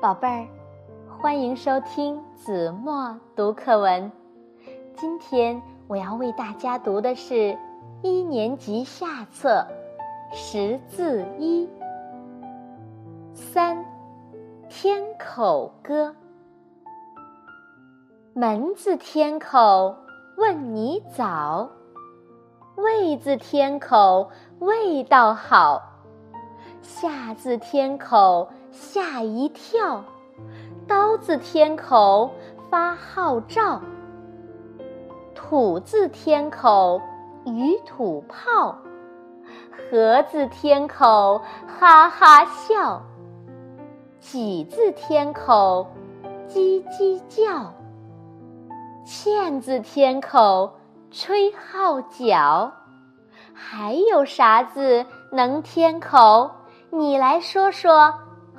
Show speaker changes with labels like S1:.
S1: 宝贝儿，欢迎收听子墨读课文。今天我要为大家读的是一年级下册《识字一》三《天口歌》。门字天口问你早，味字天口味道好。下字天口吓一跳，刀字天口发号召。土字天口鱼土炮，禾字天口哈哈笑。几字天口叽叽叫，欠字天口吹号角。还有啥字能天口？你来说说